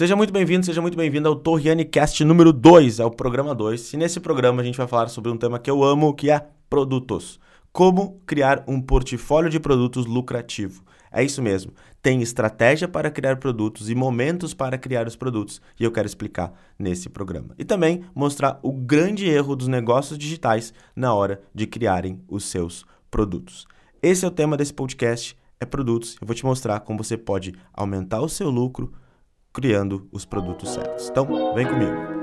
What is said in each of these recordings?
Seja muito bem-vindo, seja muito bem-vindo ao Torriani Cast número 2, é o programa 2. E nesse programa a gente vai falar sobre um tema que eu amo, que é produtos. Como criar um portfólio de produtos lucrativo. É isso mesmo. Tem estratégia para criar produtos e momentos para criar os produtos. E eu quero explicar nesse programa. E também mostrar o grande erro dos negócios digitais na hora de criarem os seus produtos. Esse é o tema desse podcast, é produtos. Eu vou te mostrar como você pode aumentar o seu lucro criando os produtos certos. Então, vem comigo.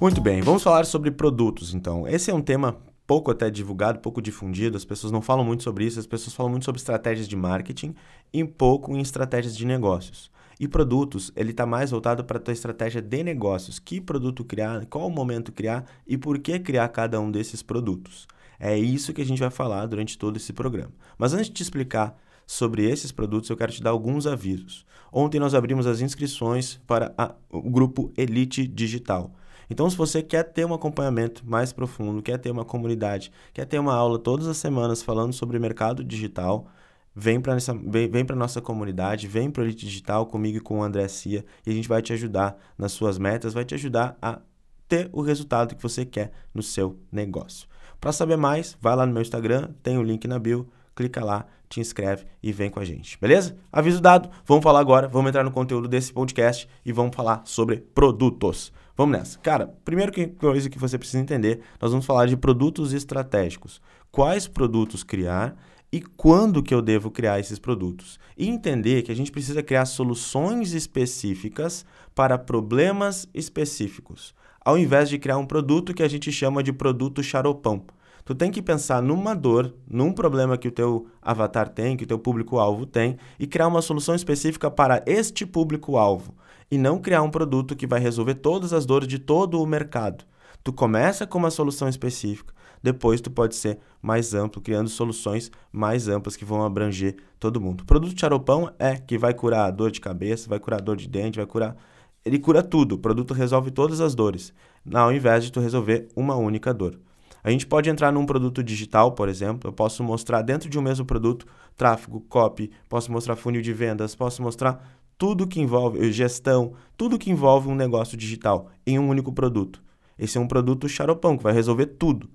Muito bem, vamos falar sobre produtos então. Esse é um tema pouco até divulgado, pouco difundido, as pessoas não falam muito sobre isso, as pessoas falam muito sobre estratégias de marketing e pouco em estratégias de negócios. E produtos, ele está mais voltado para a tua estratégia de negócios. Que produto criar, qual o momento criar e por que criar cada um desses produtos. É isso que a gente vai falar durante todo esse programa. Mas antes de te explicar sobre esses produtos, eu quero te dar alguns avisos. Ontem nós abrimos as inscrições para a, o grupo Elite Digital. Então, se você quer ter um acompanhamento mais profundo, quer ter uma comunidade, quer ter uma aula todas as semanas falando sobre mercado digital, vem para vem, vem a nossa comunidade, vem para o Elite Digital comigo e com o André Cia e a gente vai te ajudar nas suas metas, vai te ajudar a ter o resultado que você quer no seu negócio. Para saber mais, vai lá no meu Instagram, tem o link na bio, clica lá, te inscreve e vem com a gente, beleza? Aviso dado, vamos falar agora, vamos entrar no conteúdo desse podcast e vamos falar sobre produtos. Vamos nessa. Cara, primeiro coisa que você precisa entender, nós vamos falar de produtos estratégicos. Quais produtos criar e quando que eu devo criar esses produtos. E entender que a gente precisa criar soluções específicas para problemas específicos ao invés de criar um produto que a gente chama de produto charopão. Tu tem que pensar numa dor, num problema que o teu avatar tem, que o teu público-alvo tem, e criar uma solução específica para este público-alvo. E não criar um produto que vai resolver todas as dores de todo o mercado. Tu começa com uma solução específica, depois tu pode ser mais amplo, criando soluções mais amplas que vão abranger todo mundo. O produto charopão é que vai curar dor de cabeça, vai curar dor de dente, vai curar ele cura tudo, o produto resolve todas as dores, ao invés de tu resolver uma única dor. A gente pode entrar num produto digital, por exemplo, eu posso mostrar dentro de um mesmo produto tráfego, copy, posso mostrar funil de vendas, posso mostrar tudo que envolve eh, gestão, tudo que envolve um negócio digital em um único produto. Esse é um produto charopão que vai resolver tudo.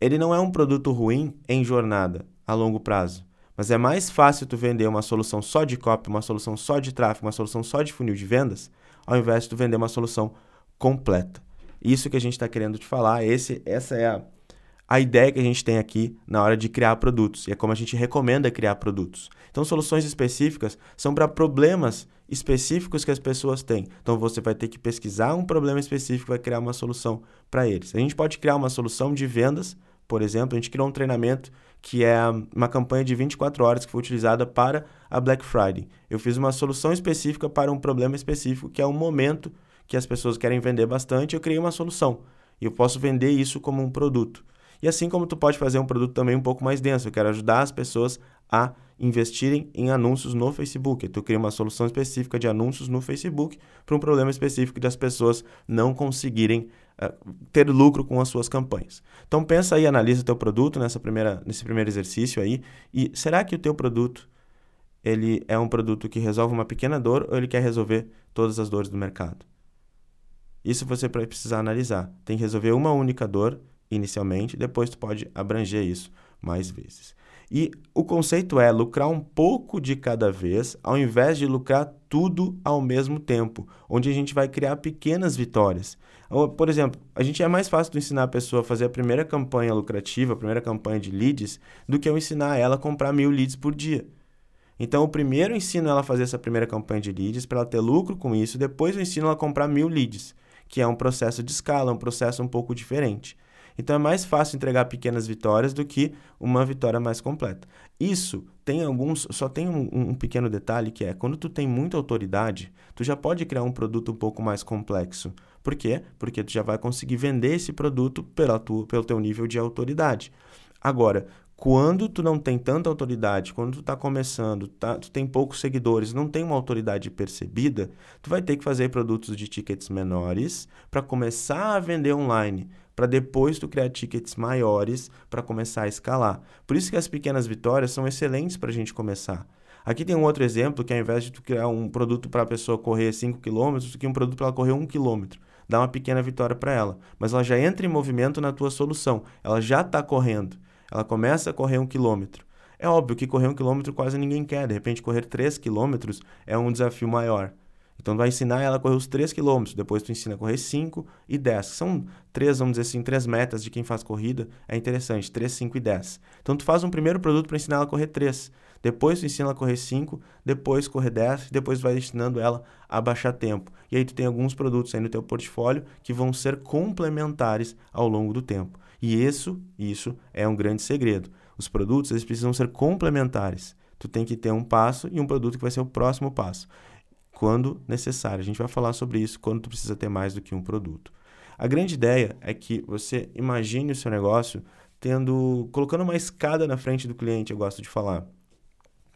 Ele não é um produto ruim em jornada a longo prazo. Mas é mais fácil tu vender uma solução só de copy, uma solução só de tráfego, uma solução só de funil de vendas, ao invés de tu vender uma solução completa. Isso que a gente está querendo te falar, esse, essa é a, a ideia que a gente tem aqui na hora de criar produtos. E é como a gente recomenda criar produtos. Então, soluções específicas são para problemas específicos que as pessoas têm. Então, você vai ter que pesquisar um problema específico e vai criar uma solução para eles. A gente pode criar uma solução de vendas, por exemplo, a gente criou um treinamento que é uma campanha de 24 horas que foi utilizada para a Black Friday. Eu fiz uma solução específica para um problema específico, que é um momento que as pessoas querem vender bastante, eu criei uma solução. E eu posso vender isso como um produto. E assim como tu pode fazer um produto também um pouco mais denso, eu quero ajudar as pessoas a investirem em anúncios no Facebook. Tu cria uma solução específica de anúncios no Facebook para um problema específico das pessoas não conseguirem ter lucro com as suas campanhas. Então pensa aí, analisa teu produto nessa primeira, nesse primeiro exercício aí e será que o teu produto ele é um produto que resolve uma pequena dor ou ele quer resolver todas as dores do mercado? Isso você vai precisar analisar. Tem que resolver uma única dor inicialmente, depois tu pode abranger isso mais vezes. E o conceito é lucrar um pouco de cada vez, ao invés de lucrar tudo ao mesmo tempo, onde a gente vai criar pequenas vitórias. Por exemplo, a gente é mais fácil de ensinar a pessoa a fazer a primeira campanha lucrativa, a primeira campanha de leads, do que eu ensinar ela a comprar mil leads por dia. Então, eu primeiro ensino ela a fazer essa primeira campanha de leads para ela ter lucro com isso, depois eu ensino ela a comprar mil leads, que é um processo de escala, um processo um pouco diferente. Então é mais fácil entregar pequenas vitórias do que uma vitória mais completa. Isso tem alguns, só tem um, um, pequeno detalhe que é quando tu tem muita autoridade, tu já pode criar um produto um pouco mais complexo. Por quê? Porque tu já vai conseguir vender esse produto pela tua, pelo teu nível de autoridade. Agora, quando tu não tem tanta autoridade, quando tu está começando, tá, tu tem poucos seguidores, não tem uma autoridade percebida, tu vai ter que fazer produtos de tickets menores para começar a vender online. Para depois tu criar tickets maiores para começar a escalar. Por isso que as pequenas vitórias são excelentes para a gente começar. Aqui tem um outro exemplo que ao invés de tu criar um produto para a pessoa correr 5 km, tu cria um produto para ela correr 1 km. Dá uma pequena vitória para ela. Mas ela já entra em movimento na tua solução. Ela já está correndo. Ela começa a correr 1 km. É óbvio que correr 1 km quase ninguém quer. De repente, correr 3 km é um desafio maior. Então, tu vai ensinar ela a correr os 3 km, depois tu ensina a correr 5 e 10. São três, vamos dizer assim, três metas de quem faz corrida. É interessante, 3, 5 e 10. Então, tu faz um primeiro produto para ensinar ela a correr 3. Depois tu ensina ela a correr 5, depois correr 10, depois vai ensinando ela a baixar tempo. E aí tu tem alguns produtos aí no teu portfólio que vão ser complementares ao longo do tempo. E isso, isso é um grande segredo. Os produtos, eles precisam ser complementares. Tu tem que ter um passo e um produto que vai ser o próximo passo quando necessário. A gente vai falar sobre isso quando tu precisa ter mais do que um produto. A grande ideia é que você imagine o seu negócio tendo colocando uma escada na frente do cliente, eu gosto de falar,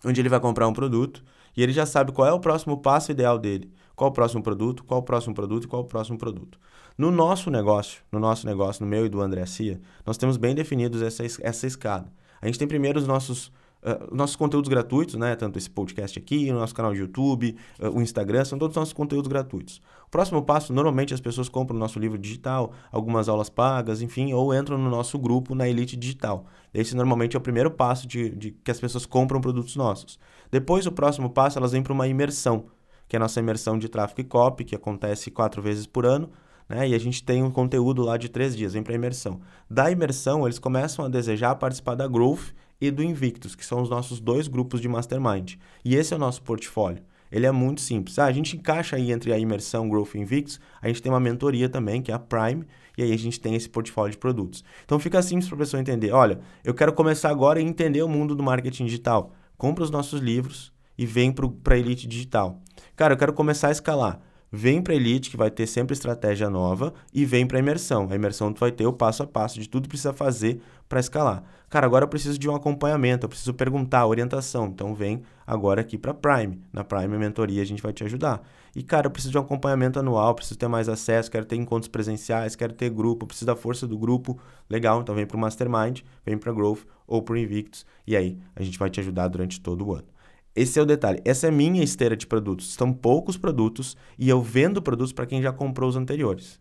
onde ele vai comprar um produto e ele já sabe qual é o próximo passo ideal dele, qual o próximo produto, qual o próximo produto qual o próximo produto. No nosso negócio, no nosso negócio, no meu e do André Cia, nós temos bem definidos essa, essa escada. A gente tem primeiro os nossos Uh, nossos conteúdos gratuitos, né? Tanto esse podcast aqui, o nosso canal de YouTube, uh, o Instagram, são todos nossos conteúdos gratuitos. O próximo passo, normalmente as pessoas compram o nosso livro digital, algumas aulas pagas, enfim, ou entram no nosso grupo na Elite Digital. Esse normalmente é o primeiro passo de, de que as pessoas compram produtos nossos. Depois, o próximo passo, elas vêm para uma imersão, que é a nossa imersão de tráfego e copy, que acontece quatro vezes por ano. Né? E a gente tem um conteúdo lá de três dias, vem para a imersão. Da imersão, eles começam a desejar participar da Growth, e do Invictus, que são os nossos dois grupos de mastermind. E esse é o nosso portfólio. Ele é muito simples. Ah, a gente encaixa aí entre a imersão Growth e Invictus, a gente tem uma mentoria também, que é a Prime, e aí a gente tem esse portfólio de produtos. Então fica simples para a pessoa entender. Olha, eu quero começar agora a entender o mundo do marketing digital. Compra os nossos livros e vem para a Elite Digital. Cara, eu quero começar a escalar vem para Elite, que vai ter sempre estratégia nova, e vem para imersão. A imersão tu vai ter o passo a passo de tudo que precisa fazer para escalar. Cara, agora eu preciso de um acompanhamento, eu preciso perguntar, orientação. Então vem agora aqui para Prime. Na Prime Mentoria a gente vai te ajudar. E cara, eu preciso de um acompanhamento anual, preciso ter mais acesso, quero ter encontros presenciais, quero ter grupo, preciso da força do grupo. Legal, então vem para o Mastermind, vem para Growth ou para Invictus e aí a gente vai te ajudar durante todo o ano. Esse é o detalhe. Essa é minha esteira de produtos. São poucos produtos e eu vendo produtos para quem já comprou os anteriores.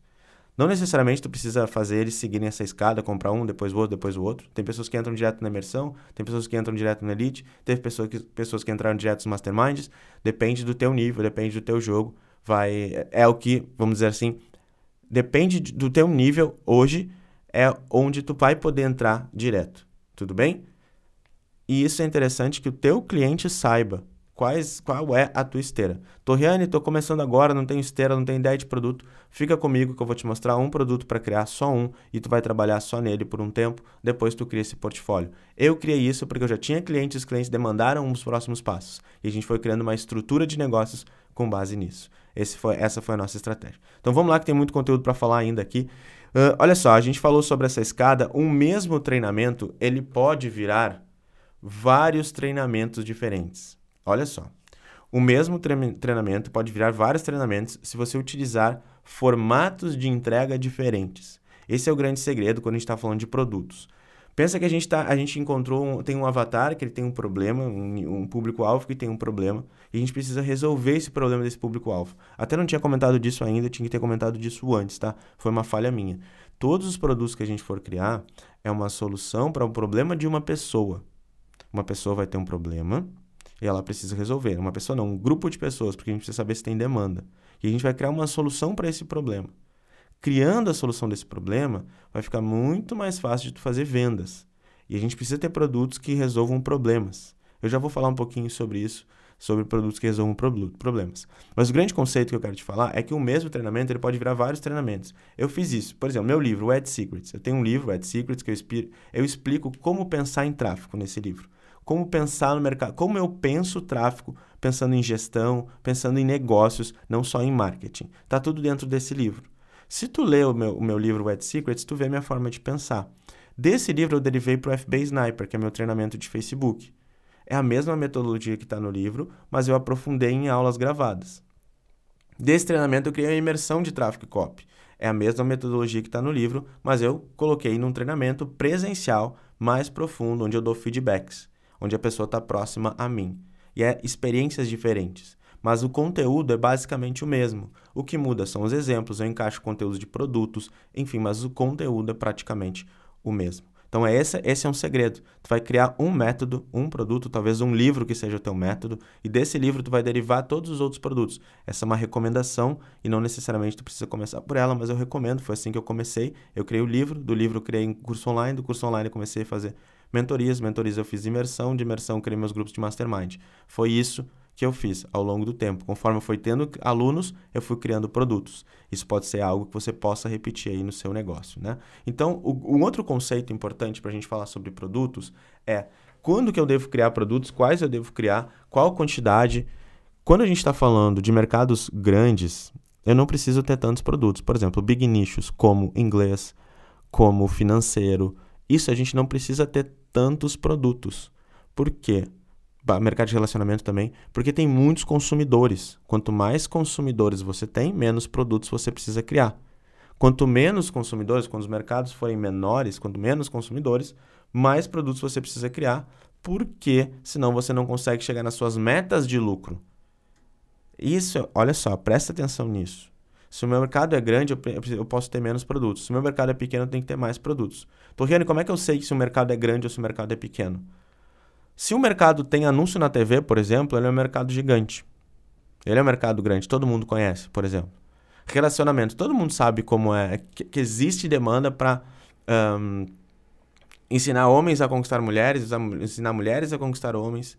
Não necessariamente tu precisa fazer eles seguirem essa escada, comprar um, depois o outro, depois o outro. Tem pessoas que entram direto na imersão, tem pessoas que entram direto na Elite, teve pessoas que, pessoas que entraram direto nos Masterminds. Depende do teu nível, depende do teu jogo. Vai, é o que, vamos dizer assim, depende do teu nível hoje, é onde tu vai poder entrar direto. Tudo bem? E isso é interessante que o teu cliente saiba quais, qual é a tua esteira. Torriane, estou começando agora, não tenho esteira, não tenho ideia de produto. Fica comigo que eu vou te mostrar um produto para criar só um e tu vai trabalhar só nele por um tempo, depois tu cria esse portfólio. Eu criei isso porque eu já tinha clientes, os clientes demandaram os próximos passos. E a gente foi criando uma estrutura de negócios com base nisso. Foi, essa foi a nossa estratégia. Então vamos lá que tem muito conteúdo para falar ainda aqui. Uh, olha só, a gente falou sobre essa escada. Um mesmo treinamento, ele pode virar vários treinamentos diferentes. Olha só. O mesmo treinamento pode virar vários treinamentos se você utilizar formatos de entrega diferentes. Esse é o grande segredo quando a gente está falando de produtos. Pensa que a gente, tá, a gente encontrou, um, tem um avatar que ele tem um problema, um, um público-alvo que tem um problema, e a gente precisa resolver esse problema desse público-alvo. Até não tinha comentado disso ainda, tinha que ter comentado disso antes, tá? Foi uma falha minha. Todos os produtos que a gente for criar é uma solução para o um problema de uma pessoa. Uma pessoa vai ter um problema e ela precisa resolver. Uma pessoa não, um grupo de pessoas, porque a gente precisa saber se tem demanda. E a gente vai criar uma solução para esse problema. Criando a solução desse problema, vai ficar muito mais fácil de tu fazer vendas. E a gente precisa ter produtos que resolvam problemas. Eu já vou falar um pouquinho sobre isso, sobre produtos que resolvam problemas. Mas o grande conceito que eu quero te falar é que o mesmo treinamento ele pode virar vários treinamentos. Eu fiz isso. Por exemplo, meu livro, Ad Secrets. Eu tenho um livro, Ad Secrets, que eu, eu explico como pensar em tráfego nesse livro como pensar no mercado, como eu penso o tráfego, pensando em gestão, pensando em negócios, não só em marketing. Tá tudo dentro desse livro. Se tu lê o meu, o meu livro Wet Secrets, tu vê a minha forma de pensar. Desse livro eu derivei para o FB Sniper, que é meu treinamento de Facebook. É a mesma metodologia que está no livro, mas eu aprofundei em aulas gravadas. Desse treinamento eu criei uma imersão de tráfego copy. É a mesma metodologia que está no livro, mas eu coloquei num treinamento presencial mais profundo, onde eu dou feedbacks, onde a pessoa está próxima a mim. E é experiências diferentes. Mas o conteúdo é basicamente o mesmo. O que muda são os exemplos, eu encaixo conteúdos de produtos, enfim, mas o conteúdo é praticamente o mesmo. Então, é esse, esse é um segredo. Tu vai criar um método, um produto, talvez um livro que seja o teu método, e desse livro tu vai derivar todos os outros produtos. Essa é uma recomendação e não necessariamente tu precisa começar por ela, mas eu recomendo. Foi assim que eu comecei. Eu criei o livro, do livro eu criei um curso online, do curso online eu comecei a fazer mentorias, mentorias eu fiz imersão, de imersão criei meus grupos de mastermind. Foi isso que eu fiz ao longo do tempo. Conforme eu fui tendo alunos, eu fui criando produtos. Isso pode ser algo que você possa repetir aí no seu negócio, né? Então, o, um outro conceito importante para a gente falar sobre produtos é quando que eu devo criar produtos, quais eu devo criar, qual quantidade. Quando a gente está falando de mercados grandes, eu não preciso ter tantos produtos. Por exemplo, big nichos como inglês, como financeiro, isso a gente não precisa ter tantos produtos. Por quê? mercado de relacionamento também, porque tem muitos consumidores. Quanto mais consumidores você tem, menos produtos você precisa criar. Quanto menos consumidores, quando os mercados forem menores, quanto menos consumidores, mais produtos você precisa criar, porque senão você não consegue chegar nas suas metas de lucro. Isso, olha só, presta atenção nisso. Se o meu mercado é grande, eu, posso ter menos produtos. Se o meu mercado é pequeno, eu tenho que ter mais produtos. Torriane, como é que eu sei se o mercado é grande ou se o mercado é pequeno? Se o mercado tem anúncio na TV, por exemplo, ele é um mercado gigante. Ele é um mercado grande, todo mundo conhece, por exemplo. Relacionamento, todo mundo sabe como é, que, que existe demanda para um, ensinar homens a conquistar mulheres, ensinar mulheres a conquistar homens,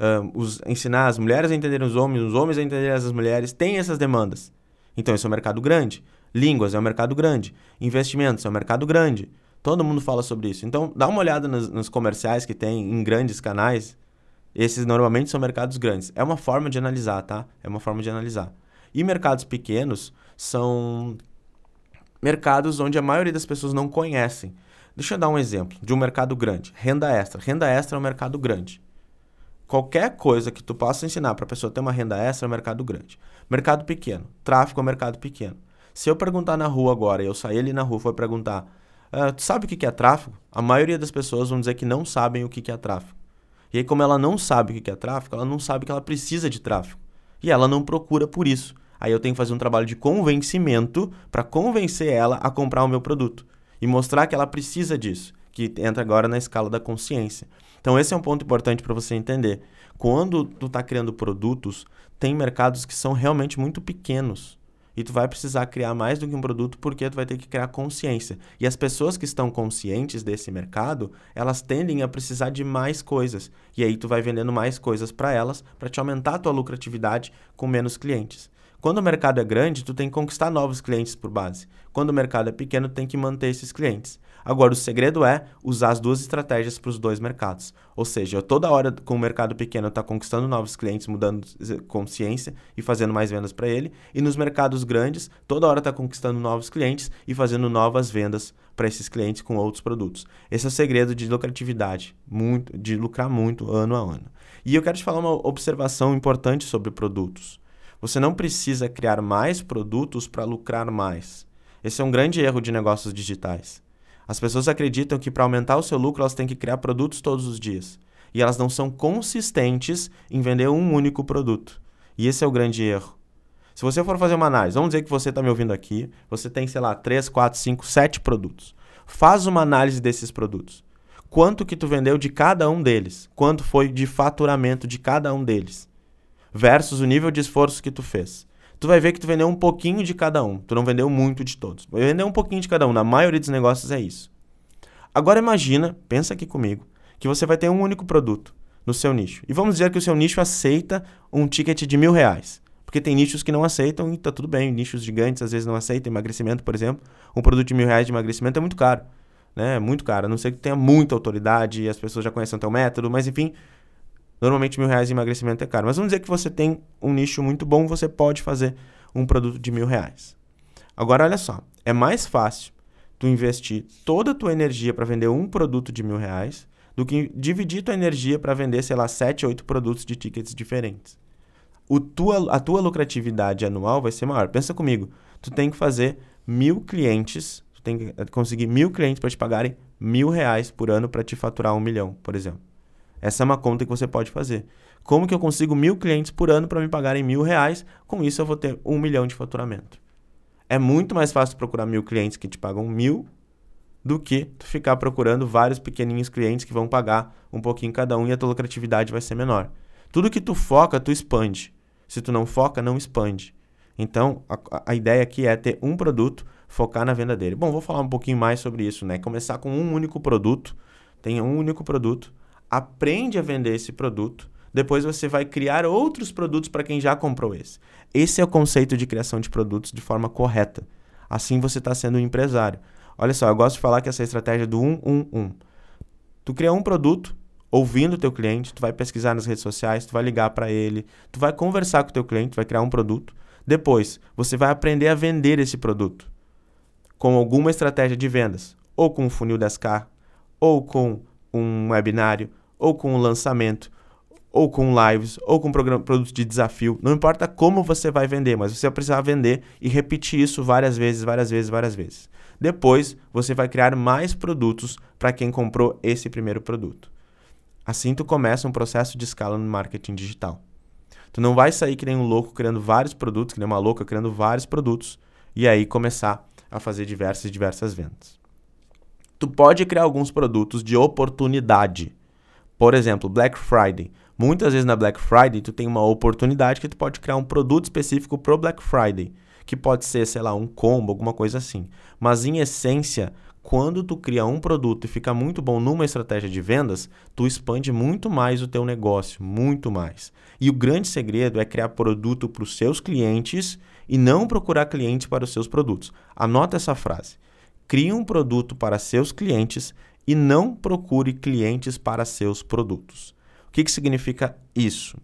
um, os, ensinar as mulheres a entenderem os homens, os homens a entenderem as mulheres, tem essas demandas. Então, esse é um mercado grande. Línguas é um mercado grande. Investimentos é um mercado grande. Todo mundo fala sobre isso. Então, dá uma olhada nos, nos comerciais que tem em grandes canais. Esses normalmente são mercados grandes. É uma forma de analisar, tá? É uma forma de analisar. E mercados pequenos são mercados onde a maioria das pessoas não conhecem. Deixa eu dar um exemplo de um mercado grande. Renda extra. Renda extra é um mercado grande. Qualquer coisa que tu possa ensinar para a pessoa ter uma renda extra é mercado grande. Mercado pequeno. Tráfico é mercado pequeno. Se eu perguntar na rua agora, eu sair ali na rua e for perguntar Uh, tu sabe o que é tráfego? A maioria das pessoas vão dizer que não sabem o que é tráfego. E aí, como ela não sabe o que é tráfego, ela não sabe que ela precisa de tráfego. E ela não procura por isso. Aí eu tenho que fazer um trabalho de convencimento para convencer ela a comprar o meu produto. E mostrar que ela precisa disso, que entra agora na escala da consciência. Então esse é um ponto importante para você entender. Quando tu está criando produtos, tem mercados que são realmente muito pequenos e tu vai precisar criar mais do que um produto porque tu vai ter que criar consciência. E as pessoas que estão conscientes desse mercado, elas tendem a precisar de mais coisas. E aí tu vai vendendo mais coisas para elas para te aumentar a tua lucratividade com menos clientes. Quando o mercado é grande, tu tem que conquistar novos clientes por base. Quando o mercado é pequeno, tem que manter esses clientes. Agora, o segredo é usar as duas estratégias para os dois mercados. Ou seja, eu toda hora com o mercado pequeno está conquistando novos clientes, mudando consciência e fazendo mais vendas para ele. E nos mercados grandes, toda hora está conquistando novos clientes e fazendo novas vendas para esses clientes com outros produtos. Esse é o segredo de lucratividade, muito, de lucrar muito ano a ano. E eu quero te falar uma observação importante sobre produtos. Você não precisa criar mais produtos para lucrar mais. Esse é um grande erro de negócios digitais. As pessoas acreditam que para aumentar o seu lucro elas têm que criar produtos todos os dias. E elas não são consistentes em vender um único produto. E esse é o grande erro. Se você for fazer uma análise, vamos dizer que você está me ouvindo aqui, você tem, sei lá, 3, 4, 5, 7 produtos. Faz uma análise desses produtos. Quanto que tu vendeu de cada um deles? Quanto foi de faturamento de cada um deles? Versus o nível de esforço que tu fez tu vai ver que tu vendeu um pouquinho de cada um. Tu não vendeu muito de todos. Vai vender um pouquinho de cada um. Na maioria dos negócios é isso. Agora imagina, pensa aqui comigo, que você vai ter um único produto no seu nicho. E vamos dizer que o seu nicho aceita um ticket de mil reais. Porque tem nichos que não aceitam e tá tudo bem. Nichos gigantes às vezes não aceitam. Emagrecimento, por exemplo. Um produto de mil reais de emagrecimento é muito caro. Né? É muito caro. A não ser que tenha muita autoridade e as pessoas já conheçam o teu método. Mas enfim, Normalmente mil reais de emagrecimento é caro. Mas vamos dizer que você tem um nicho muito bom, você pode fazer um produto de mil reais. Agora, olha só. É mais fácil tu investir toda a tua energia para vender um produto de mil reais do que dividir tua energia para vender, sei lá, sete, oito produtos de tickets diferentes. O tua, a tua lucratividade anual vai ser maior. Pensa comigo. Tu tem que fazer mil clientes, tu tem que conseguir mil clientes para te pagarem mil reais por ano para te faturar um milhão, por exemplo. Essa é uma conta que você pode fazer. Como que eu consigo mil clientes por ano para me pagarem mil reais? Com isso eu vou ter um milhão de faturamento. É muito mais fácil procurar mil clientes que te pagam mil do que tu ficar procurando vários pequeninhos clientes que vão pagar um pouquinho cada um e a tua lucratividade vai ser menor. Tudo que tu foca, tu expande. Se tu não foca, não expande. Então, a, a ideia aqui é ter um produto, focar na venda dele. Bom, vou falar um pouquinho mais sobre isso, né? Começar com um único produto, tenha um único produto, aprende a vender esse produto, depois você vai criar outros produtos para quem já comprou esse. Esse é o conceito de criação de produtos de forma correta. Assim você está sendo um empresário. Olha só, eu gosto de falar que essa é estratégia do 111. Tu cria um produto, ouvindo o teu cliente, tu vai pesquisar nas redes sociais, tu vai ligar para ele, tu vai conversar com o teu cliente, vai criar um produto. Depois, você vai aprender a vender esse produto com alguma estratégia de vendas, ou com um funil 10K, ou com um webinário, ou com um lançamento, ou com lives, ou com programa, produtos de desafio. Não importa como você vai vender, mas você vai precisar vender e repetir isso várias vezes, várias vezes, várias vezes. Depois, você vai criar mais produtos para quem comprou esse primeiro produto. Assim, tu começa um processo de escala no marketing digital. Tu não vai sair que nem um louco criando vários produtos, que nem uma louca criando vários produtos, e aí começar a fazer diversas e diversas vendas. Tu pode criar alguns produtos de oportunidade. Por exemplo, Black Friday. Muitas vezes na Black Friday tu tem uma oportunidade que tu pode criar um produto específico pro Black Friday, que pode ser, sei lá, um combo, alguma coisa assim. Mas em essência, quando tu cria um produto e fica muito bom numa estratégia de vendas, tu expande muito mais o teu negócio, muito mais. E o grande segredo é criar produto para os seus clientes e não procurar clientes para os seus produtos. Anota essa frase. Crie um produto para seus clientes e não procure clientes para seus produtos. O que, que significa isso?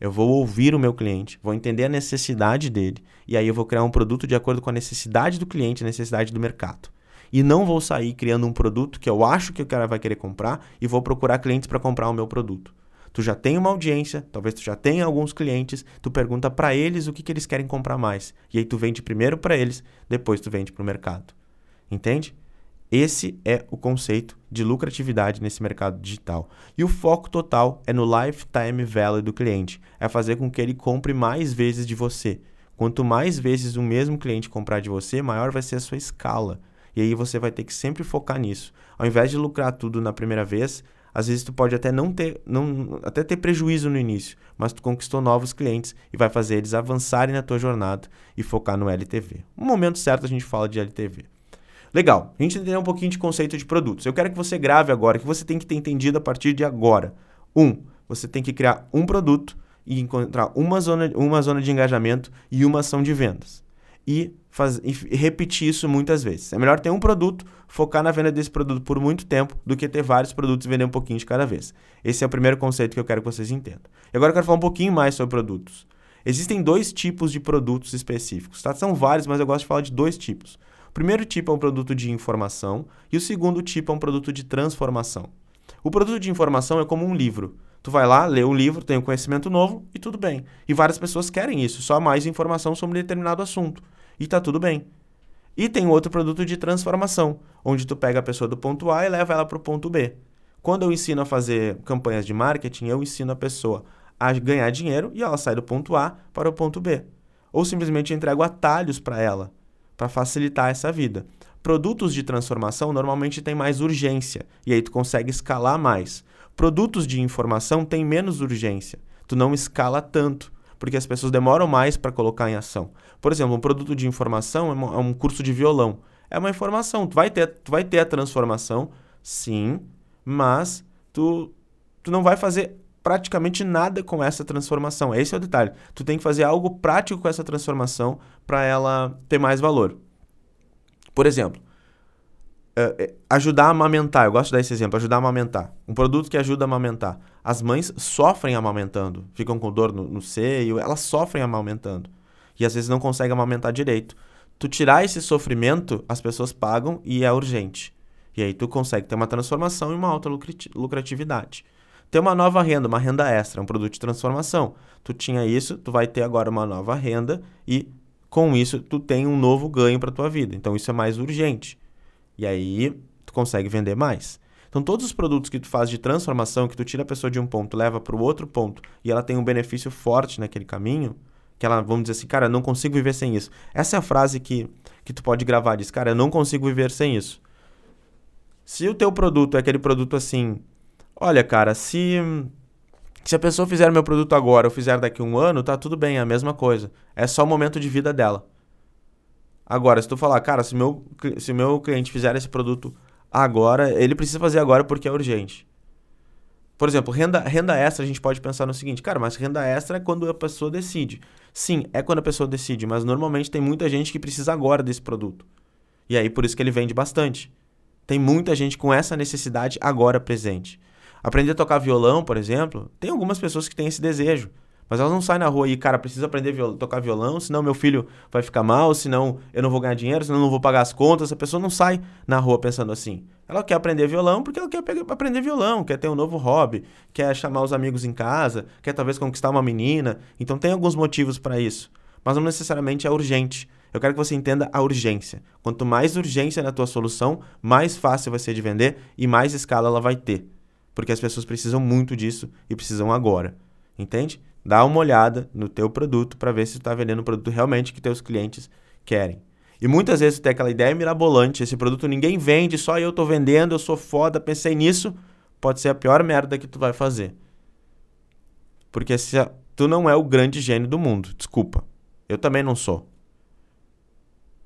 Eu vou ouvir o meu cliente, vou entender a necessidade dele e aí eu vou criar um produto de acordo com a necessidade do cliente, a necessidade do mercado e não vou sair criando um produto que eu acho que o cara vai querer comprar e vou procurar clientes para comprar o meu produto. Tu já tem uma audiência, talvez tu já tenha alguns clientes, tu pergunta para eles o que, que eles querem comprar mais. E aí tu vende primeiro para eles, depois tu vende para o mercado. Entende? Esse é o conceito de lucratividade nesse mercado digital. E o foco total é no lifetime value do cliente, é fazer com que ele compre mais vezes de você. Quanto mais vezes o mesmo cliente comprar de você, maior vai ser a sua escala. E aí você vai ter que sempre focar nisso. Ao invés de lucrar tudo na primeira vez, às vezes tu pode até não ter, não, até ter prejuízo no início, mas tu conquistou novos clientes e vai fazer eles avançarem na tua jornada e focar no LTV. No momento certo a gente fala de LTV. Legal, a gente entendeu um pouquinho de conceito de produtos. Eu quero que você grave agora, que você tem que ter entendido a partir de agora. Um, você tem que criar um produto e encontrar uma zona, uma zona de engajamento e uma ação de vendas. E faz, e repetir isso muitas vezes. É melhor ter um produto, focar na venda desse produto por muito tempo, do que ter vários produtos e vender um pouquinho de cada vez. Esse é o primeiro conceito que eu quero que vocês entendam. E agora eu quero falar um pouquinho mais sobre produtos. Existem dois tipos de produtos específicos, tá? São vários, mas eu gosto de falar de dois tipos. Primeiro tipo é um produto de informação e o segundo tipo é um produto de transformação. O produto de informação é como um livro. Tu vai lá, lê o livro, tem um conhecimento novo e tudo bem. E várias pessoas querem isso, só mais informação sobre determinado assunto e tá tudo bem. E tem outro produto de transformação, onde tu pega a pessoa do ponto A e leva ela para o ponto B. Quando eu ensino a fazer campanhas de marketing, eu ensino a pessoa a ganhar dinheiro e ela sai do ponto A para o ponto B. Ou simplesmente entrego atalhos para ela, para facilitar essa vida. Produtos de transformação normalmente têm mais urgência e aí tu consegue escalar mais. Produtos de informação têm menos urgência, tu não escala tanto porque as pessoas demoram mais para colocar em ação. Por exemplo, um produto de informação é um curso de violão. É uma informação. Tu vai ter, tu vai ter a transformação, sim, mas tu, tu não vai fazer praticamente nada com essa transformação. Esse é o detalhe. Tu tem que fazer algo prático com essa transformação para ela ter mais valor. Por exemplo, uh, ajudar a amamentar. Eu gosto de dar esse exemplo, ajudar a amamentar. Um produto que ajuda a amamentar. As mães sofrem amamentando, ficam com dor no, no seio, elas sofrem amamentando. E às vezes não conseguem amamentar direito. Tu tirar esse sofrimento, as pessoas pagam e é urgente. E aí tu consegue ter uma transformação e uma alta lucratividade. Ter uma nova renda, uma renda extra, um produto de transformação. Tu tinha isso, tu vai ter agora uma nova renda e Com isso, tu tem um novo ganho para tua vida. Então isso é mais urgente. E aí tu consegue vender mais. Então todos os produtos que tu faz de transformação, que tu tira a pessoa de um ponto, leva para o outro ponto e ela tem um benefício forte naquele caminho, que ela, vamos dizer assim, cara, eu não consigo viver sem isso. Essa é a frase que, que tu pode gravar, diz, cara, eu não consigo viver sem isso. Se o teu produto é aquele produto assim, olha, cara, se se a pessoa fizer meu produto agora ou fizer daqui a um ano, tá tudo bem, é a mesma coisa. É só o momento de vida dela. Agora, se tu falar, cara, se meu, se meu cliente fizer esse produto agora, ele precisa fazer agora porque é urgente. Por exemplo, renda, renda extra, a gente pode pensar no seguinte, cara, mas renda extra é quando a pessoa decide. Sim, é quando a pessoa decide, mas normalmente tem muita gente que precisa agora desse produto. E aí por isso que ele vende bastante. Tem muita gente com essa necessidade agora presente. Aprender a tocar violão, por exemplo, tem algumas pessoas que têm esse desejo. Mas elas não saem na rua e, cara, preciso aprender a viol tocar violão, senão meu filho vai ficar mal, senão eu não vou ganhar dinheiro, senão eu não vou pagar as contas. A pessoa não sai na rua pensando assim. Ela quer aprender violão porque ela quer aprender violão, quer ter um novo hobby, quer chamar os amigos em casa, quer talvez conquistar uma menina. Então tem alguns motivos para isso. Mas não necessariamente é urgente. Eu quero que você entenda a urgência. Quanto mais urgência na tua solução, mais fácil vai ser de vender e mais escala ela vai ter. Porque as pessoas precisam muito disso e precisam agora. Entende? Dá uma olhada no teu produto para ver se tu está vendendo o produto realmente que teus clientes querem. E muitas vezes tu tem aquela ideia mirabolante, esse produto ninguém vende, só eu estou vendendo, eu sou foda, pensei nisso, pode ser a pior merda que tu vai fazer. Porque se a, tu não é o grande gênio do mundo, desculpa. Eu também não sou.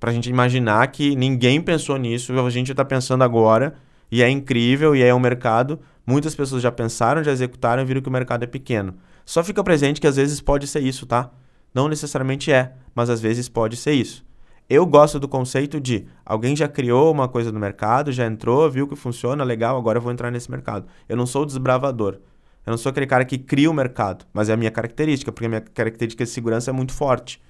Pra gente imaginar que ninguém pensou nisso, a gente está pensando agora, e é incrível, e é um mercado. Muitas pessoas já pensaram, já executaram e viram que o mercado é pequeno. Só fica presente que às vezes pode ser isso, tá? Não necessariamente é, mas às vezes pode ser isso. Eu gosto do conceito de alguém já criou uma coisa no mercado, já entrou, viu que funciona, legal, agora eu vou entrar nesse mercado. Eu não sou o desbravador. Eu não sou aquele cara que cria o mercado, mas é a minha característica, porque a minha característica de segurança é muito forte.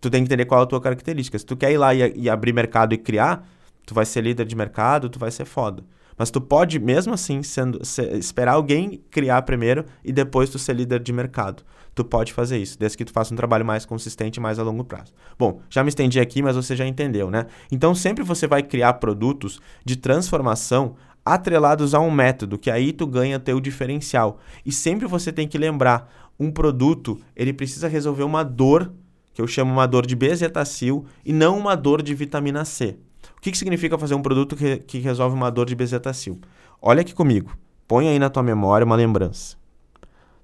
Tu tem que entender qual é a tua característica. Se tu quer ir lá e, e abrir mercado e criar, tu vai ser líder de mercado, tu vai ser foda. Mas tu pode, mesmo assim, sendo, se, esperar alguém criar primeiro e depois tu ser líder de mercado. Tu pode fazer isso, desde que tu faça um trabalho mais consistente e mais a longo prazo. Bom, já me estendi aqui, mas você já entendeu, né? Então, sempre você vai criar produtos de transformação atrelados a um método, que aí tu ganha teu diferencial. E sempre você tem que lembrar, um produto, ele precisa resolver uma dor, que eu chamo uma dor de bezetacil, e não uma dor de vitamina C. O que, que significa fazer um produto que, que resolve uma dor de bezetacil? Olha aqui comigo. Põe aí na tua memória uma lembrança.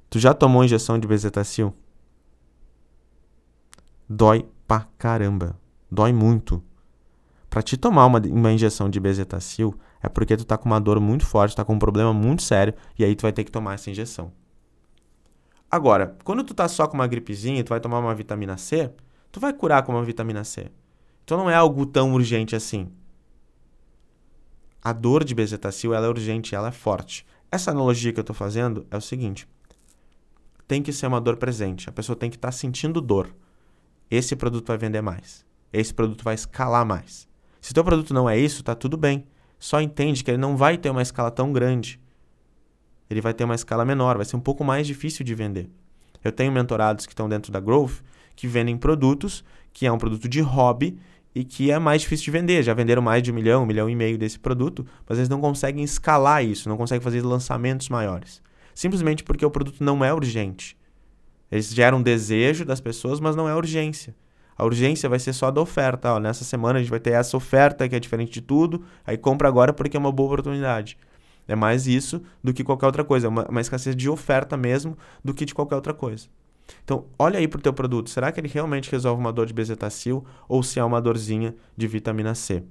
Tu já tomou injeção de bezetacil? Dói pra caramba. Dói muito. Para te tomar uma, uma injeção de bezetacil é porque tu tá com uma dor muito forte, tá com um problema muito sério e aí tu vai ter que tomar essa injeção. Agora, quando tu tá só com uma gripezinha tu vai tomar uma vitamina C, tu vai curar com uma vitamina C. Então não é algo tão urgente assim. A dor de bezetacil ela é urgente, ela é forte. Essa analogia que eu estou fazendo é o seguinte: tem que ser uma dor presente. A pessoa tem que estar tá sentindo dor. Esse produto vai vender mais. Esse produto vai escalar mais. Se teu produto não é isso, tá tudo bem. Só entende que ele não vai ter uma escala tão grande. Ele vai ter uma escala menor, vai ser um pouco mais difícil de vender. Eu tenho mentorados que estão dentro da Growth que vendem produtos que é um produto de hobby e que é mais difícil de vender. Já venderam mais de um milhão, um milhão e meio desse produto, mas eles não conseguem escalar isso, não conseguem fazer lançamentos maiores. Simplesmente porque o produto não é urgente. Eles geram desejo das pessoas, mas não é urgência. A urgência vai ser só da oferta. Ó, nessa semana a gente vai ter essa oferta que é diferente de tudo, aí compra agora porque é uma boa oportunidade. É mais isso do que qualquer outra coisa. É uma, uma escassez de oferta mesmo do que de qualquer outra coisa. Então, olha aí para o teu produto. Será que ele realmente resolve uma dor de bezetacil ou se é uma dorzinha de vitamina C?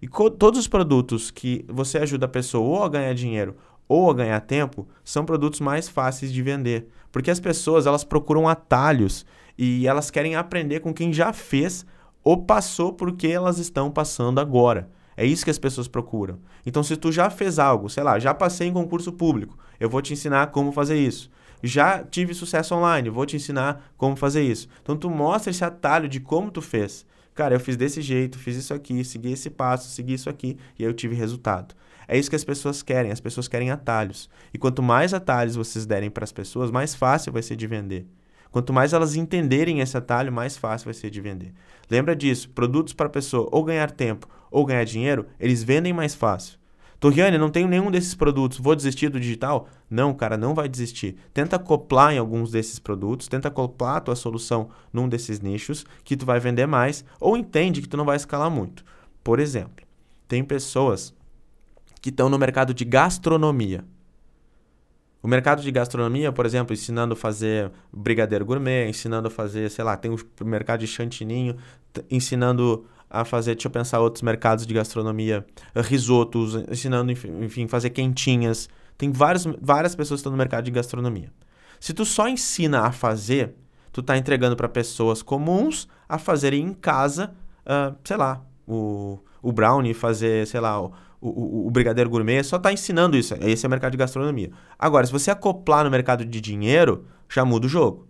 E todos os produtos que você ajuda a pessoa ou a ganhar dinheiro ou a ganhar tempo são produtos mais fáceis de vender. Porque as pessoas elas procuram atalhos e elas querem aprender com quem já fez ou passou por que elas estão passando agora. É isso que as pessoas procuram. Então, se tu já fez algo, sei lá, já passei em concurso público, eu vou te ensinar como fazer isso já tive sucesso online, vou te ensinar como fazer isso. Então tu mostra esse atalho de como tu fez. Cara, eu fiz desse jeito, fiz isso aqui, segui esse passo, segui isso aqui e aí eu tive resultado. É isso que as pessoas querem, as pessoas querem atalhos. E quanto mais atalhos vocês derem para as pessoas, mais fácil vai ser de vender. Quanto mais elas entenderem esse atalho, mais fácil vai ser de vender. Lembra disso, produtos para a pessoa ou ganhar tempo ou ganhar dinheiro, eles vendem mais fácil. Torriane, não tenho nenhum desses produtos, vou desistir do digital? Não, cara, não vai desistir. Tenta acoplar em alguns desses produtos, tenta acoplar a tua solução num desses nichos que tu vai vender mais ou entende que tu não vai escalar muito. Por exemplo, tem pessoas que estão no mercado de gastronomia. O mercado de gastronomia, por exemplo, ensinando a fazer brigadeiro gourmet, ensinando a fazer, sei lá, tem o mercado de chantininho, ensinando a fazer, deixa eu pensar, outros mercados de gastronomia, risotos, ensinando, enfim, fazer quentinhas. Tem várias, várias pessoas que estão no mercado de gastronomia. Se tu só ensina a fazer, tu está entregando para pessoas comuns a fazerem em casa, uh, sei lá, o, o brownie, fazer, sei lá, o, o, o, brigadeiro gourmet, só está ensinando isso. Esse é o mercado de gastronomia. Agora, se você acoplar no mercado de dinheiro, já muda o jogo.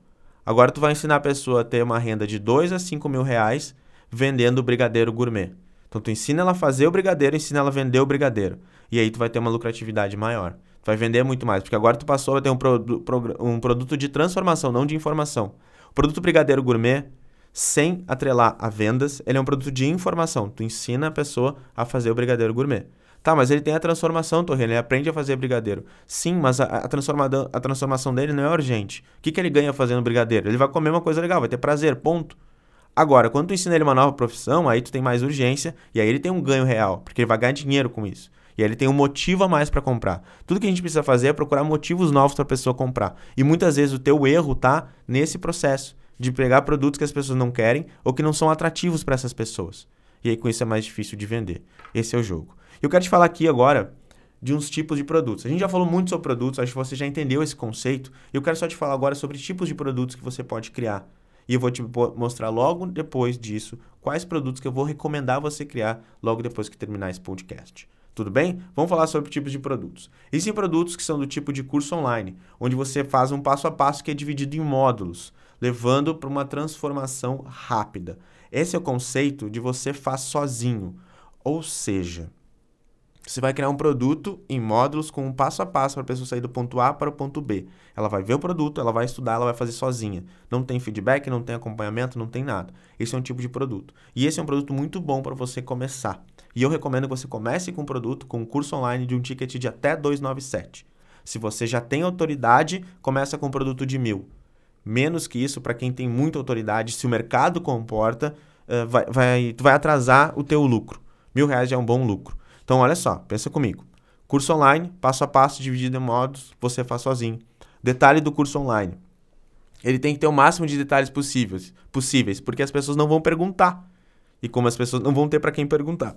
Agora tu vai ensinar a pessoa a ter uma renda de 2 a 5 mil reais vendendo o brigadeiro gourmet. Então tu ensina ela a fazer o brigadeiro, ensina ela a vender o brigadeiro. E aí tu vai ter uma lucratividade maior. Tu vai vender muito mais, porque agora tu passou a ter um, pro, pro, um produto de transformação, não de informação. O produto brigadeiro gourmet, sem atrelar a vendas, ele é um produto de informação. Tu ensina a pessoa a fazer o brigadeiro gourmet. Tá, mas ele tem a transformação, Torre, ele aprende a fazer brigadeiro. Sim, mas a, a, a transformação dele não é urgente. O que, que ele ganha fazendo brigadeiro? Ele vai comer uma coisa legal, vai ter prazer, ponto. Agora, quando tu ensina ele uma nova profissão, aí tu tem mais urgência e aí ele tem um ganho real, porque ele vai ganhar dinheiro com isso. E aí ele tem um motivo a mais para comprar. Tudo que a gente precisa fazer é procurar motivos novos para a pessoa comprar. E muitas vezes o teu erro tá nesse processo de pegar produtos que as pessoas não querem ou que não são atrativos para essas pessoas. E aí com isso é mais difícil de vender. Esse é o jogo. Eu quero te falar aqui agora de uns tipos de produtos. A gente já falou muito sobre produtos, acho que você já entendeu esse conceito. Eu quero só te falar agora sobre tipos de produtos que você pode criar e eu vou te mostrar logo depois disso quais produtos que eu vou recomendar você criar logo depois que terminar esse podcast. Tudo bem? Vamos falar sobre tipos de produtos. Existem produtos que são do tipo de curso online, onde você faz um passo a passo que é dividido em módulos, levando para uma transformação rápida. Esse é o conceito de você faz sozinho. Ou seja, você vai criar um produto em módulos com um passo a passo para a pessoa sair do ponto A para o ponto B. Ela vai ver o produto, ela vai estudar, ela vai fazer sozinha. Não tem feedback, não tem acompanhamento, não tem nada. Esse é um tipo de produto. E esse é um produto muito bom para você começar. E eu recomendo que você comece com um produto, com um curso online de um ticket de até 297. Se você já tem autoridade, começa com um produto de mil. Menos que isso, para quem tem muita autoridade, se o mercado comporta, uh, vai, vai, tu vai atrasar o teu lucro. Mil reais já é um bom lucro. Então, olha só, pensa comigo. Curso online, passo a passo, dividido em modos, você faz sozinho. Detalhe do curso online. Ele tem que ter o máximo de detalhes possíveis, possíveis, porque as pessoas não vão perguntar. E como as pessoas não vão ter para quem perguntar.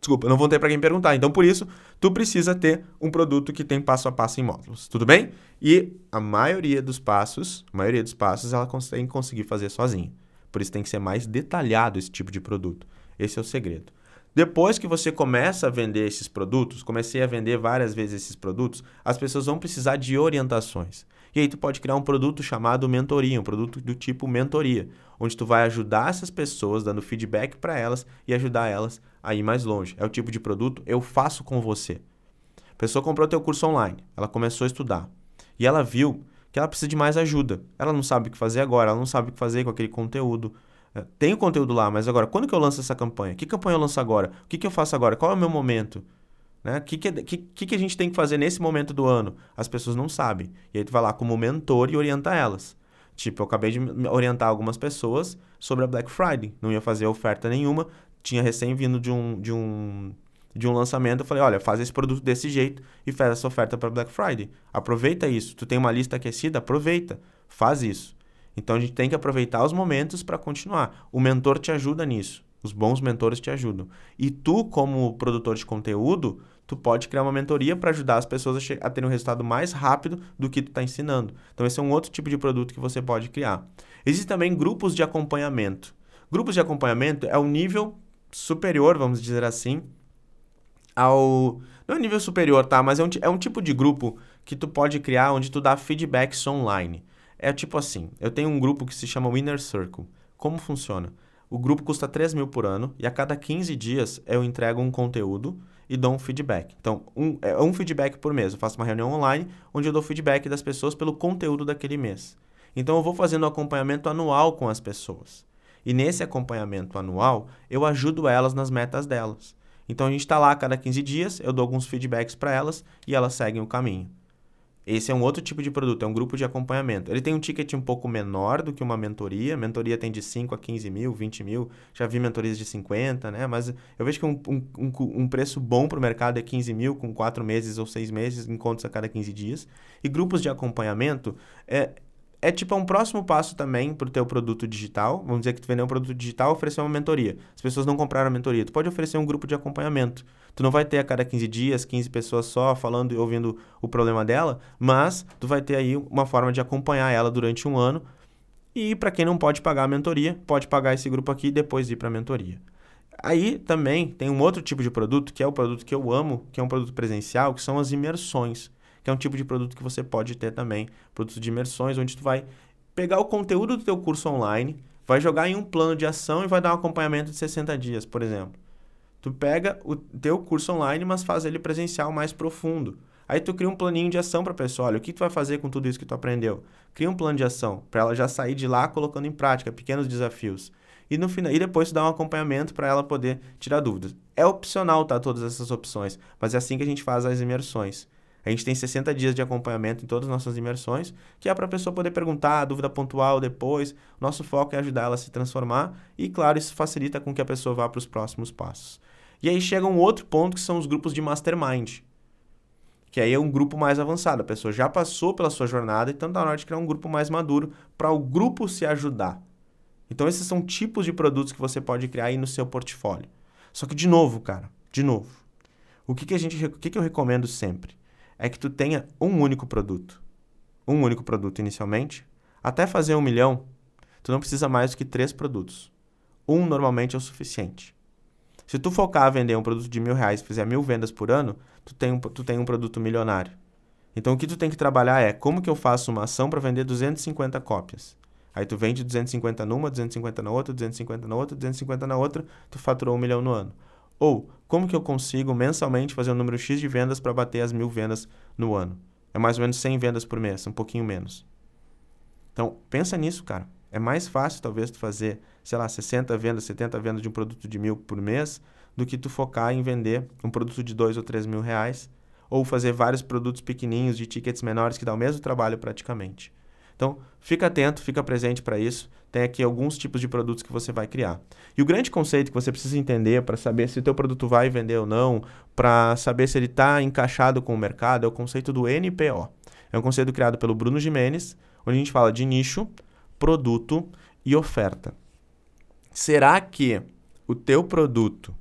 Desculpa, não vão ter para quem perguntar. Então, por isso, tu precisa ter um produto que tem passo a passo em módulos. Tudo bem? E a maioria dos passos, a maioria dos passos, ela que conseguir fazer sozinha. Por isso tem que ser mais detalhado esse tipo de produto. Esse é o segredo. Depois que você começa a vender esses produtos, comecei a vender várias vezes esses produtos, as pessoas vão precisar de orientações. E aí tu pode criar um produto chamado mentoria, um produto do tipo mentoria, onde tu vai ajudar essas pessoas dando feedback para elas e ajudar elas a ir mais longe. É o tipo de produto eu faço com você. A pessoa comprou teu curso online, ela começou a estudar e ela viu que ela precisa de mais ajuda. Ela não sabe o que fazer agora, ela não sabe o que fazer com aquele conteúdo. Tem o conteúdo lá, mas agora, quando que eu lanço essa campanha? Que campanha eu lanço agora? O que, que eu faço agora? Qual é o meu momento? Né? O que, que, que, que a gente tem que fazer nesse momento do ano? As pessoas não sabem. E aí tu vai lá como mentor e orienta elas. Tipo, eu acabei de orientar algumas pessoas sobre a Black Friday. Não ia fazer oferta nenhuma. Tinha recém vindo de um, de um, de um lançamento. Eu falei, olha, faz esse produto desse jeito e faz essa oferta para Black Friday. Aproveita isso. Tu tem uma lista aquecida? Aproveita. Faz isso. Então a gente tem que aproveitar os momentos para continuar. O mentor te ajuda nisso. Os bons mentores te ajudam. E tu, como produtor de conteúdo, tu pode criar uma mentoria para ajudar as pessoas a, a terem um resultado mais rápido do que tu está ensinando. Então esse é um outro tipo de produto que você pode criar. Existem também grupos de acompanhamento. Grupos de acompanhamento é o nível superior, vamos dizer assim, ao... Não é nível superior, tá? Mas é um, é um tipo de grupo que tu pode criar onde tu dá feedbacks online. É tipo assim, eu tenho um grupo que se chama Winner Circle. Como funciona? O grupo custa 3 mil por ano e a cada 15 dias eu entrego um conteúdo e dou um feedback. Então, um, é um feedback por mês. Eu faço uma reunião online onde eu dou feedback das pessoas pelo conteúdo daquele mês. Então eu vou fazendo um acompanhamento anual com as pessoas. E nesse acompanhamento anual, eu ajudo elas nas metas delas. Então a gente está lá a cada 15 dias, eu dou alguns feedbacks para elas e elas seguem o caminho. Esse é um outro tipo de produto, é um grupo de acompanhamento. Ele tem um ticket um pouco menor do que uma mentoria. Mentoria tem de 5 a 15 mil, 20 mil. Já vi mentorias de 50, né? Mas eu vejo que um, um, um, preço bom para o mercado é 15 mil, com 4 meses ou 6 meses, encontros a cada 15 dias. E grupos de acompanhamento é, é tipo um próximo passo também para o teu produto digital. Vamos dizer que tu vendeu um produto digital, oferecer uma mentoria. As pessoas não compraram a mentoria. Tu pode oferecer um grupo de acompanhamento. Tu não vai ter a cada 15 dias, 15 pessoas só falando e ouvindo o problema dela, mas tu vai ter aí uma forma de acompanhar ela durante um ano. E para quem não pode pagar a mentoria, pode pagar esse grupo aqui e depois ir para a mentoria. Aí também tem um outro tipo de produto, que é o produto que eu amo, que é um produto presencial, que são as imersões que é um tipo de produto que você pode ter também, produto de imersões, onde tu vai pegar o conteúdo do teu curso online, vai jogar em um plano de ação e vai dar um acompanhamento de 60 dias, por exemplo. Tu pega o teu curso online, mas faz ele presencial mais profundo. Aí tu cria um planinho de ação para a pessoa, olha, o que tu vai fazer com tudo isso que tu aprendeu? Cria um plano de ação para ela já sair de lá colocando em prática pequenos desafios. E no final, e depois tu dá um acompanhamento para ela poder tirar dúvidas. É opcional tá todas essas opções, mas é assim que a gente faz as imersões. A gente tem 60 dias de acompanhamento em todas as nossas imersões, que é para a pessoa poder perguntar, dúvida pontual depois. Nosso foco é ajudar ela a se transformar e, claro, isso facilita com que a pessoa vá para os próximos passos. E aí chega um outro ponto que são os grupos de mastermind. Que aí é um grupo mais avançado. A pessoa já passou pela sua jornada, então está na hora de criar um grupo mais maduro para o grupo se ajudar. Então, esses são tipos de produtos que você pode criar aí no seu portfólio. Só que, de novo, cara, de novo, o que, que, a gente, o que, que eu recomendo sempre? É que tu tenha um único produto. Um único produto inicialmente. Até fazer um milhão, tu não precisa mais do que três produtos. Um normalmente é o suficiente. Se tu focar a vender um produto de mil reais e fizer mil vendas por ano, tu tem, um, tu tem um produto milionário. Então o que tu tem que trabalhar é como que eu faço uma ação para vender 250 cópias. Aí tu vende 250 numa, 250 na outra, 250 na outra, 250 na outra, tu faturou um milhão no ano. Ou, como que eu consigo mensalmente fazer um número X de vendas para bater as mil vendas no ano? É mais ou menos 100 vendas por mês, um pouquinho menos. Então, pensa nisso, cara. É mais fácil, talvez, tu fazer, sei lá, 60 vendas, 70 vendas de um produto de mil por mês, do que tu focar em vender um produto de dois ou três mil reais, ou fazer vários produtos pequenininhos de tickets menores que dá o mesmo trabalho praticamente. Então, fica atento, fica presente para isso. Tem aqui alguns tipos de produtos que você vai criar. E o grande conceito que você precisa entender para saber se o teu produto vai vender ou não, para saber se ele está encaixado com o mercado, é o conceito do NPO. É um conceito criado pelo Bruno Jimenez, onde a gente fala de nicho, produto e oferta. Será que o teu produto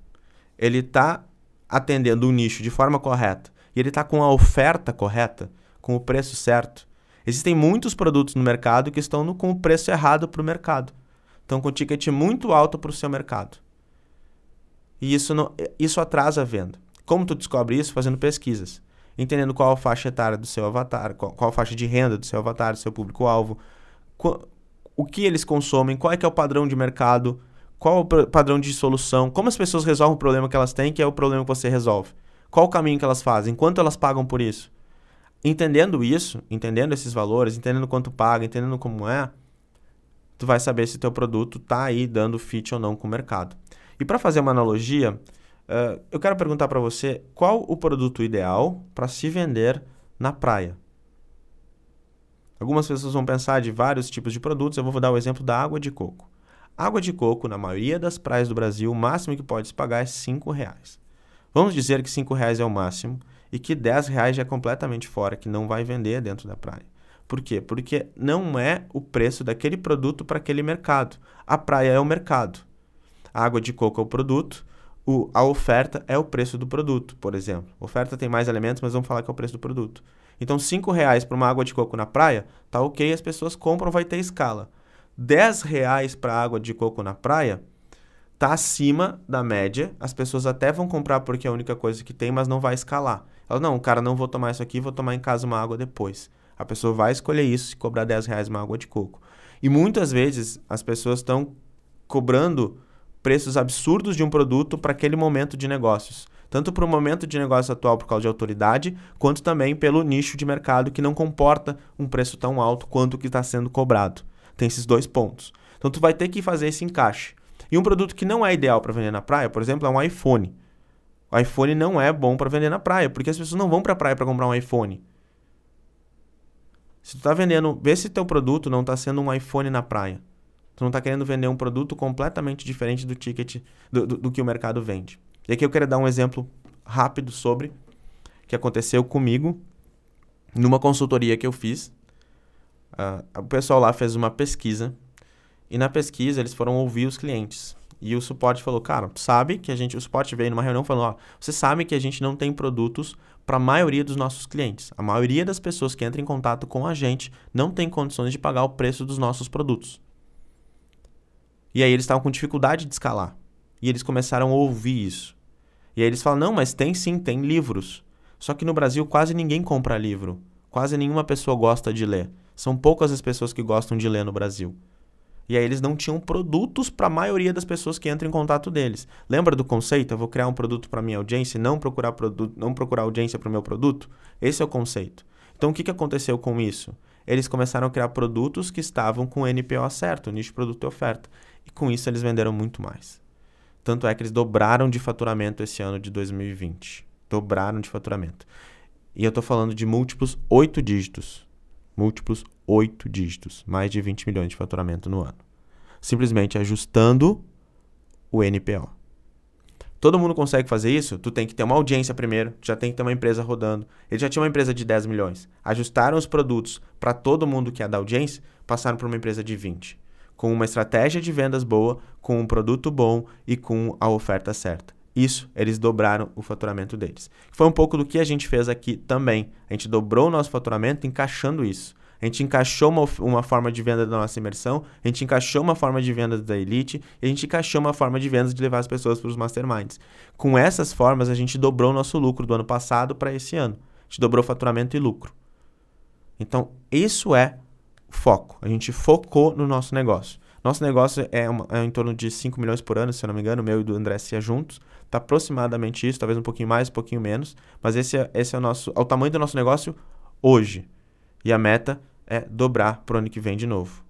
ele está atendendo o nicho de forma correta e ele está com a oferta correta, com o preço certo? Existem muitos produtos no mercado que estão no, com o preço errado para o mercado. Estão com ticket muito alto para o seu mercado. E isso, não, isso atrasa a venda. Como tu descobre isso? Fazendo pesquisas. Entendendo qual a faixa etária do seu avatar, qual, qual a faixa de renda do seu avatar, do seu público-alvo, o que eles consomem, qual é que é o padrão de mercado, qual o padrão de solução, como as pessoas resolvem o problema que elas têm, que é o problema que você resolve. Qual o caminho que elas fazem, quanto elas pagam por isso. Entendendo isso, entendendo esses valores, entendendo quanto paga, entendendo como é, tu vai saber se teu produto está aí dando fit ou não com o mercado. E para fazer uma analogia, uh, eu quero perguntar para você qual o produto ideal para se vender na praia. Algumas pessoas vão pensar de vários tipos de produtos, eu vou dar o exemplo da água de coco. Água de coco, na maioria das praias do Brasil, o máximo que pode se pagar é R$ reais. Vamos dizer que R$ reais é o máximo e que 10 reais já é completamente fora, que não vai vender dentro da praia. Por quê? Porque não é o preço daquele produto para aquele mercado. A praia é o mercado. A água de coco é o produto, o, a oferta é o preço do produto, por exemplo. A oferta tem mais elementos, mas vamos falar que é o preço do produto. Então, R$ reais para uma água de coco na praia, tá ok, as pessoas compram, vai ter escala. R$ reais para água de coco na praia, tá acima da média. As pessoas até vão comprar porque é a única coisa que tem, mas não vai escalar. Ela, não, cara, não vou tomar isso aqui, vou tomar em casa uma água depois. A pessoa vai escolher isso e cobrar 10 reais uma água de coco. E muitas vezes as pessoas estão cobrando preços absurdos de um produto para aquele momento de negócios. tanto para o momento de negócio atual por causa de autoridade, quanto também pelo nicho de mercado que não comporta um preço tão alto quanto o que está sendo cobrado. Tem esses dois pontos. Então tu vai ter que fazer esse encaixe. E um produto que não é ideal para vender na praia, por exemplo, é um iPhone. O iPhone não é bom para vender na praia, porque as pessoas não vão para a praia para comprar um iPhone. Se tu está vendendo, vê se teu produto não está sendo um iPhone na praia. Tu não está querendo vender um produto completamente diferente do ticket do, do, do, que o mercado vende. E aqui eu quero dar um exemplo rápido sobre que aconteceu comigo numa consultoria que eu fiz. Uh, o pessoal lá fez uma pesquisa e na pesquisa eles foram ouvir os clientes. E o suporte falou, cara, sabe que a gente, o suporte veio numa reunião falando, ó, você sabe que a gente não tem produtos para a maioria dos nossos clientes. A maioria das pessoas que entram em contato com a gente não tem condições de pagar o preço dos nossos produtos. E aí eles estavam com dificuldade de escalar. E eles começaram a ouvir isso. E aí eles falam: não, mas tem sim, tem livros. Só que no Brasil quase ninguém compra livro. Quase nenhuma pessoa gosta de ler. São poucas as pessoas que gostam de ler no Brasil. E aí eles não tinham produtos para a maioria das pessoas que entram em contato deles. Lembra do conceito? Eu vou criar um produto para minha audiência e não procurar produto, não procurar audiência para o meu produto? Esse é o conceito. Então o que, que aconteceu com isso? Eles começaram a criar produtos que estavam com o NPO certo, nicho produto e oferta. E com isso eles venderam muito mais. Tanto é que eles dobraram de faturamento esse ano de 2020. Dobraram de faturamento. E eu estou falando de múltiplos oito dígitos. Múltiplos oito dígitos. Mais de 20 milhões de faturamento no ano. Simplesmente ajustando o NPO. Todo mundo consegue fazer isso? Tu tem que ter uma audiência primeiro, já tem que ter uma empresa rodando. Ele já tinha uma empresa de 10 milhões. Ajustaram os produtos para todo mundo que é da audiência, passaram para uma empresa de 20 com uma estratégia de vendas boa, com um produto bom e com a oferta certa. Isso, eles dobraram o faturamento deles. Foi um pouco do que a gente fez aqui também. A gente dobrou o nosso faturamento encaixando isso. A gente encaixou uma, uma forma de venda da nossa imersão, a gente encaixou uma forma de venda da Elite e a gente encaixou uma forma de venda de levar as pessoas para os masterminds. Com essas formas, a gente dobrou o nosso lucro do ano passado para esse ano. A gente dobrou faturamento e lucro. Então, isso é foco. A gente focou no nosso negócio. Nosso negócio é, uma, é em torno de 5 milhões por ano, se eu não me engano, o meu e do André Cia juntos. Está aproximadamente isso, talvez um pouquinho mais, um pouquinho menos. Mas esse é, esse é o nosso. É o tamanho do nosso negócio hoje. E a meta é dobrar para o ano que vem de novo.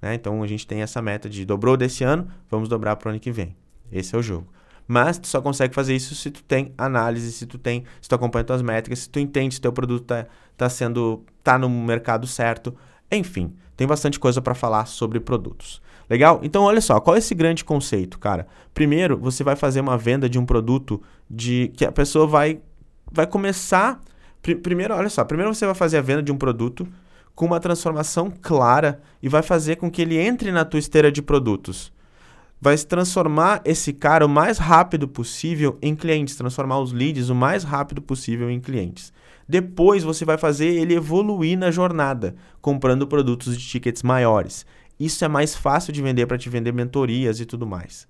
Né? Então a gente tem essa meta de dobrou desse ano, vamos dobrar para o ano que vem. Esse é o jogo. Mas tu só consegue fazer isso se tu tem análise, se tu tem, se tu acompanha tuas métricas, se tu entende se teu produto tá, tá sendo tá no mercado certo, enfim, tem bastante coisa para falar sobre produtos. Legal? Então, olha só, qual é esse grande conceito, cara? Primeiro, você vai fazer uma venda de um produto de que a pessoa vai vai começar pr primeiro, olha só, primeiro você vai fazer a venda de um produto com uma transformação clara e vai fazer com que ele entre na tua esteira de produtos. Vai se transformar esse cara o mais rápido possível em clientes, transformar os leads o mais rápido possível em clientes. Depois você vai fazer ele evoluir na jornada, comprando produtos de tickets maiores. Isso é mais fácil de vender para te vender mentorias e tudo mais.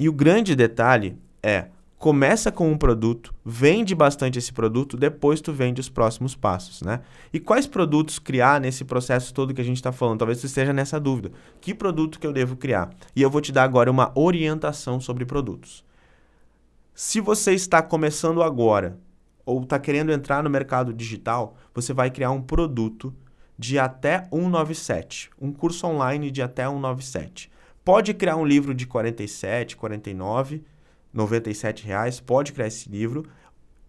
E o grande detalhe é, começa com um produto, vende bastante esse produto, depois tu vende os próximos passos, né? E quais produtos criar nesse processo todo que a gente está falando? Talvez tu esteja nessa dúvida. Que produto que eu devo criar? E eu vou te dar agora uma orientação sobre produtos. Se você está começando agora ou está querendo entrar no mercado digital, você vai criar um produto de até 197, um curso online de até 197. Pode criar um livro de 47, 49, 97 reais, pode criar esse livro,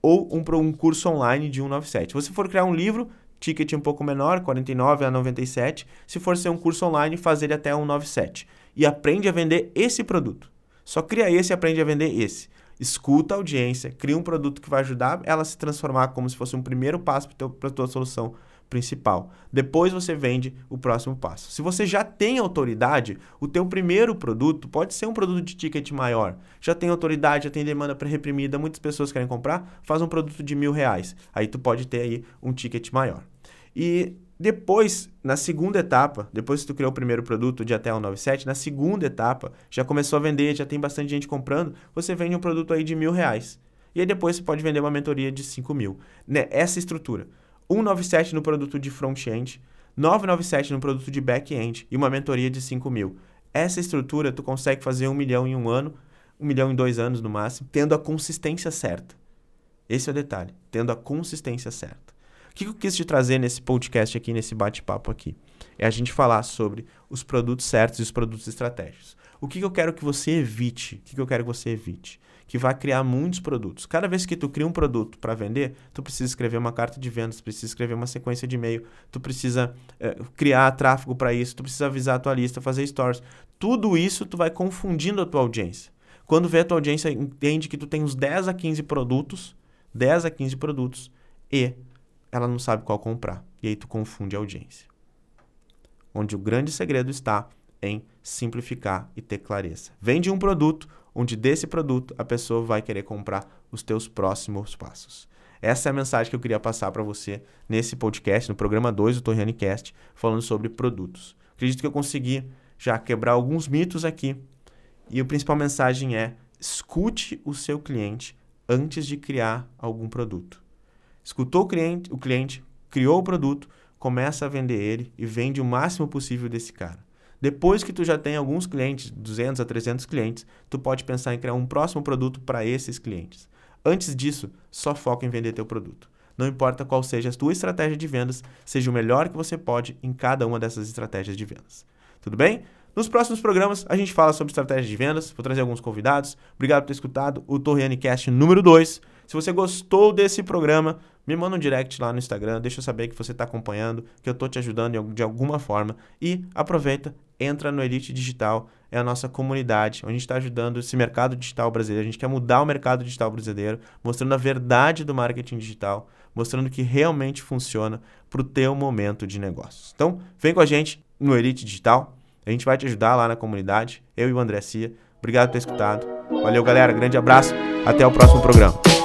ou um, um curso online de 197. Se você for criar um livro, ticket um pouco menor, 49 a 97. Se for ser um curso online, fazer ele até 197. E aprende a vender esse produto. Só cria esse e aprende a vender esse escuta a audiência, cria um produto que vai ajudar ela a se transformar como se fosse um primeiro passo para a tua solução principal. Depois você vende o próximo passo. Se você já tem autoridade, o teu primeiro produto pode ser um produto de ticket maior. Já tem autoridade, já tem demanda pré-reprimida, muitas pessoas querem comprar, faz um produto de mil reais. Aí tu pode ter aí um ticket maior. E depois, na segunda etapa, depois que tu criou o primeiro produto de até 197, na segunda etapa, já começou a vender, já tem bastante gente comprando, você vende um produto aí de mil reais. E aí depois você pode vender uma mentoria de 5 mil. Né? Essa estrutura. 197 no produto de front-end, 997 no produto de back-end e uma mentoria de 5 mil. Essa estrutura tu consegue fazer um milhão em um ano um milhão em dois anos no máximo, tendo a consistência certa. Esse é o detalhe, tendo a consistência certa. O que eu quis te trazer nesse podcast aqui, nesse bate-papo aqui? É a gente falar sobre os produtos certos e os produtos estratégicos. O que eu quero que você evite? O que eu quero que você evite? Que vai criar muitos produtos. Cada vez que tu cria um produto para vender, tu precisa escrever uma carta de vendas, precisa escrever uma sequência de e-mail, tu precisa é, criar tráfego para isso, tu precisa avisar a tua lista, fazer stories. Tudo isso tu vai confundindo a tua audiência. Quando vê a tua audiência entende que tu tem uns 10 a 15 produtos, 10 a 15 produtos e ela não sabe qual comprar. E aí tu confunde a audiência. Onde o grande segredo está em simplificar e ter clareza. Vende um produto onde desse produto a pessoa vai querer comprar os teus próximos passos. Essa é a mensagem que eu queria passar para você nesse podcast, no programa 2 do Torriani Cast, falando sobre produtos. Acredito que eu consegui já quebrar alguns mitos aqui. E a principal mensagem é: escute o seu cliente antes de criar algum produto. Escutou o cliente, o cliente criou o produto, começa a vender ele e vende o máximo possível desse cara. Depois que tu já tem alguns clientes, 200 a 300 clientes, tu pode pensar em criar um próximo produto para esses clientes. Antes disso, só foca em vender teu produto. Não importa qual seja a tua estratégia de vendas, seja o melhor que você pode em cada uma dessas estratégias de vendas. Tudo bem? Nos próximos programas, a gente fala sobre estratégia de vendas. Vou trazer alguns convidados. Obrigado por ter escutado o Torriani Cast número 2. Se você gostou desse programa, me manda um direct lá no Instagram, deixa eu saber que você está acompanhando, que eu estou te ajudando de alguma forma. E aproveita, entra no Elite Digital, é a nossa comunidade, onde a gente está ajudando esse mercado digital brasileiro. A gente quer mudar o mercado digital brasileiro, mostrando a verdade do marketing digital, mostrando que realmente funciona para o teu momento de negócios. Então, vem com a gente no Elite Digital. A gente vai te ajudar lá na comunidade, eu e o André Cia. Obrigado por ter escutado. Valeu, galera. Grande abraço. Até o próximo programa.